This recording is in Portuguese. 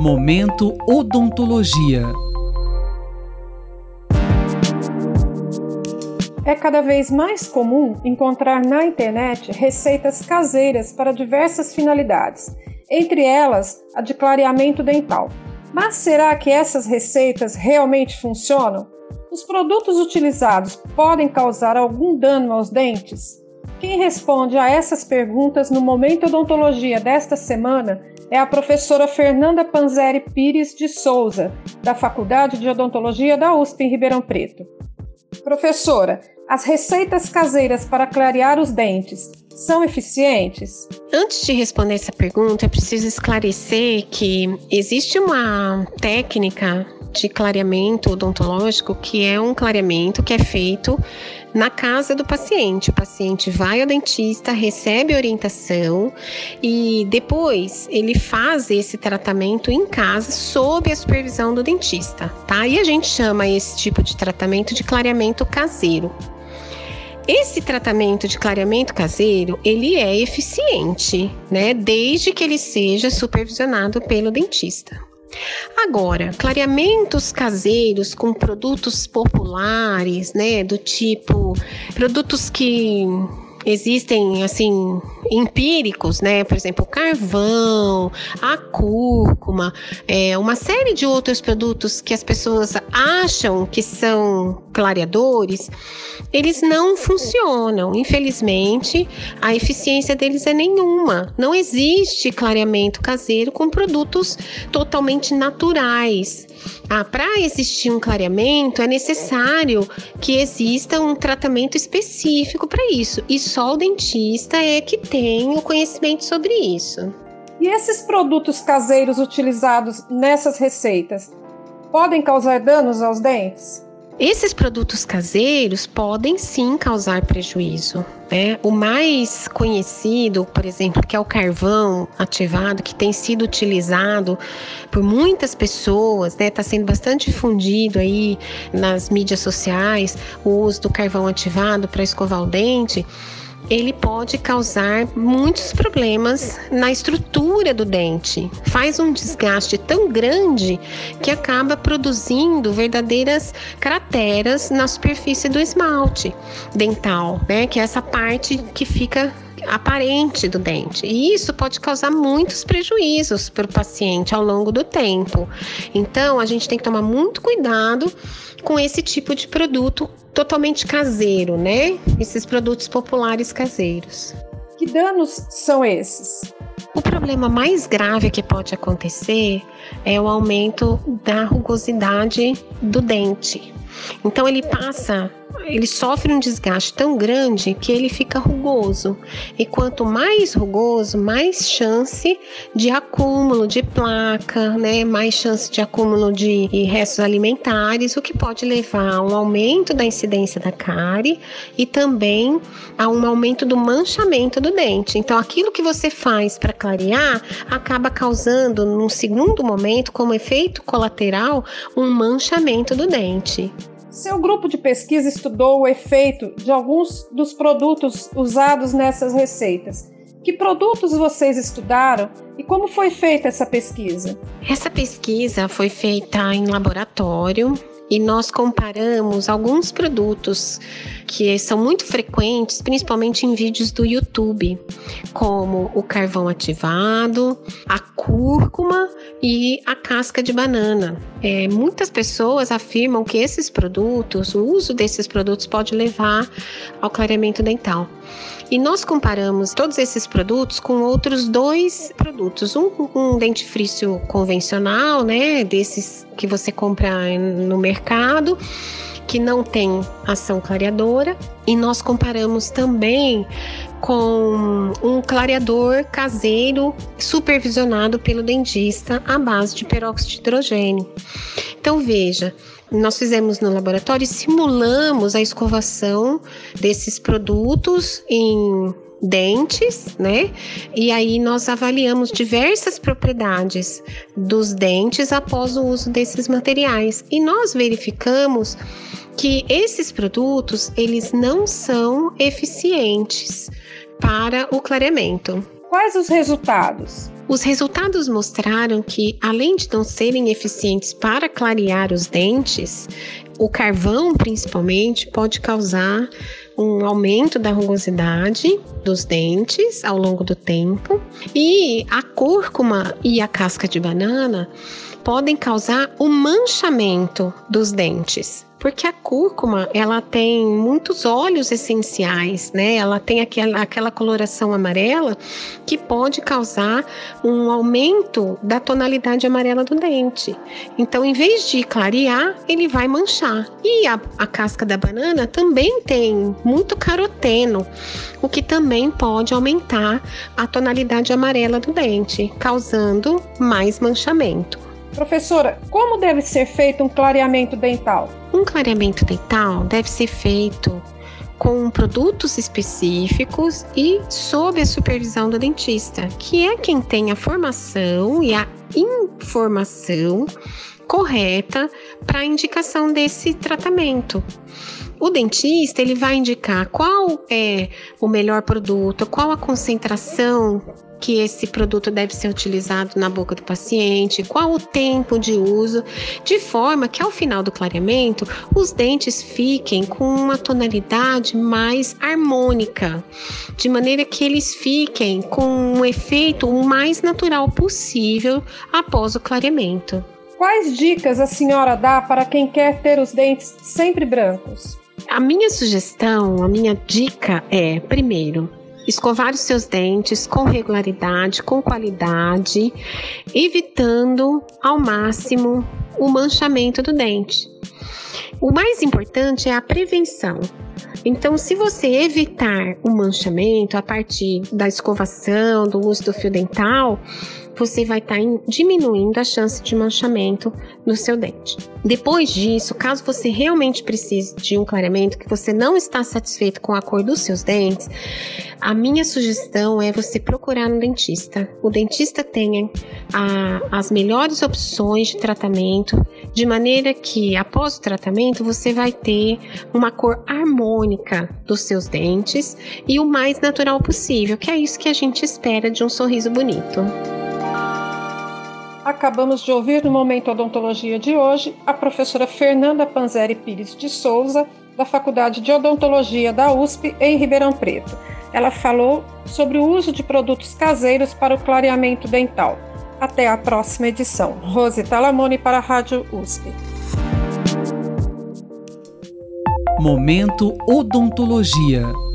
Momento Odontologia. É cada vez mais comum encontrar na internet receitas caseiras para diversas finalidades, entre elas a de clareamento dental. Mas será que essas receitas realmente funcionam? Os produtos utilizados podem causar algum dano aos dentes? Quem responde a essas perguntas no Momento Odontologia desta semana é a professora Fernanda Panzeri Pires de Souza, da Faculdade de Odontologia da USP em Ribeirão Preto. Professora, as receitas caseiras para clarear os dentes são eficientes? Antes de responder essa pergunta, é preciso esclarecer que existe uma técnica de clareamento odontológico que é um clareamento que é feito na casa do paciente. O paciente vai ao dentista, recebe orientação e depois ele faz esse tratamento em casa sob a supervisão do dentista, tá? E a gente chama esse tipo de tratamento de clareamento caseiro. Esse tratamento de clareamento caseiro, ele é eficiente, né? Desde que ele seja supervisionado pelo dentista. Agora, clareamentos caseiros com produtos populares, né, do tipo produtos que existem assim empíricos, né? Por exemplo, carvão, a cúrcuma, é, uma série de outros produtos que as pessoas acham que são clareadores, eles não funcionam. Infelizmente, a eficiência deles é nenhuma. Não existe clareamento caseiro com produtos totalmente naturais. Ah, para existir um clareamento, é necessário que exista um tratamento específico para isso. E só o dentista é que tem o conhecimento sobre isso. E esses produtos caseiros utilizados nessas receitas podem causar danos aos dentes? Esses produtos caseiros podem sim causar prejuízo. Né? O mais conhecido, por exemplo, que é o carvão ativado, que tem sido utilizado por muitas pessoas, está né? Tá sendo bastante difundido aí nas mídias sociais o uso do carvão ativado para escovar o dente ele pode causar muitos problemas na estrutura do dente. Faz um desgaste tão grande que acaba produzindo verdadeiras crateras na superfície do esmalte dental, né? Que é essa parte que fica aparente do dente. E isso pode causar muitos prejuízos para o paciente ao longo do tempo. Então, a gente tem que tomar muito cuidado com esse tipo de produto totalmente caseiro, né? Esses produtos populares caseiros. Que danos são esses? O problema mais grave que pode acontecer é o aumento da rugosidade do dente. Então ele passa ele sofre um desgaste tão grande que ele fica rugoso. E quanto mais rugoso, mais chance de acúmulo de placa, né? Mais chance de acúmulo de restos alimentares, o que pode levar a um aumento da incidência da cárie e também a um aumento do manchamento do dente. Então, aquilo que você faz para clarear acaba causando, num segundo momento, como efeito colateral, um manchamento do dente. Seu grupo de pesquisa estudou o efeito de alguns dos produtos usados nessas receitas. Que produtos vocês estudaram e como foi feita essa pesquisa? Essa pesquisa foi feita em laboratório e nós comparamos alguns produtos que são muito frequentes, principalmente em vídeos do YouTube, como o carvão ativado, a cúrcuma e a casca de banana. É, muitas pessoas afirmam que esses produtos, o uso desses produtos pode levar ao clareamento dental. E nós comparamos todos esses produtos com outros dois produtos. Um, um dentifrício convencional, né? Desses que você compra no mercado, que não tem ação clareadora. E nós comparamos também com um clareador caseiro supervisionado pelo dentista à base de peróxido de hidrogênio. Então veja, nós fizemos no laboratório e simulamos a escovação desses produtos em dentes, né? E aí nós avaliamos diversas propriedades dos dentes após o uso desses materiais e nós verificamos que esses produtos eles não são eficientes para o clareamento. Quais os resultados? Os resultados mostraram que, além de não serem eficientes para clarear os dentes, o carvão, principalmente, pode causar um aumento da rugosidade dos dentes ao longo do tempo. E a cúrcuma e a casca de banana podem causar o manchamento dos dentes porque a cúrcuma ela tem muitos óleos essenciais, né? Ela tem aquela, aquela coloração amarela que pode causar um aumento da tonalidade amarela do dente. Então, em vez de clarear, ele vai manchar. E a, a casca da banana também tem muito caroteno, o que também pode aumentar a tonalidade amarela do dente, causando mais manchamento. Professora, como deve ser feito um clareamento dental? Um clareamento dental deve ser feito com produtos específicos e sob a supervisão do dentista, que é quem tem a formação e a informação correta para a indicação desse tratamento. O dentista ele vai indicar qual é o melhor produto, qual a concentração que esse produto deve ser utilizado na boca do paciente, qual o tempo de uso, de forma que ao final do clareamento os dentes fiquem com uma tonalidade mais harmônica, de maneira que eles fiquem com um efeito o mais natural possível após o clareamento. Quais dicas a senhora dá para quem quer ter os dentes sempre brancos? A minha sugestão, a minha dica é, primeiro, escovar os seus dentes com regularidade, com qualidade, evitando ao máximo o manchamento do dente. O mais importante é a prevenção. Então, se você evitar o manchamento a partir da escovação, do uso do fio dental, você vai estar tá diminuindo a chance de manchamento no seu dente. Depois disso, caso você realmente precise de um clareamento, que você não está satisfeito com a cor dos seus dentes, a minha sugestão é você procurar um dentista. O dentista tenha a, as melhores opções de tratamento, de maneira que após o tratamento você vai ter uma cor dos seus dentes e o mais natural possível, que é isso que a gente espera de um sorriso bonito. Acabamos de ouvir no Momento Odontologia de hoje a professora Fernanda Panzeri Pires de Souza, da Faculdade de Odontologia da USP, em Ribeirão Preto. Ela falou sobre o uso de produtos caseiros para o clareamento dental. Até a próxima edição. Rose Talamone para a Rádio USP. Momento Odontologia.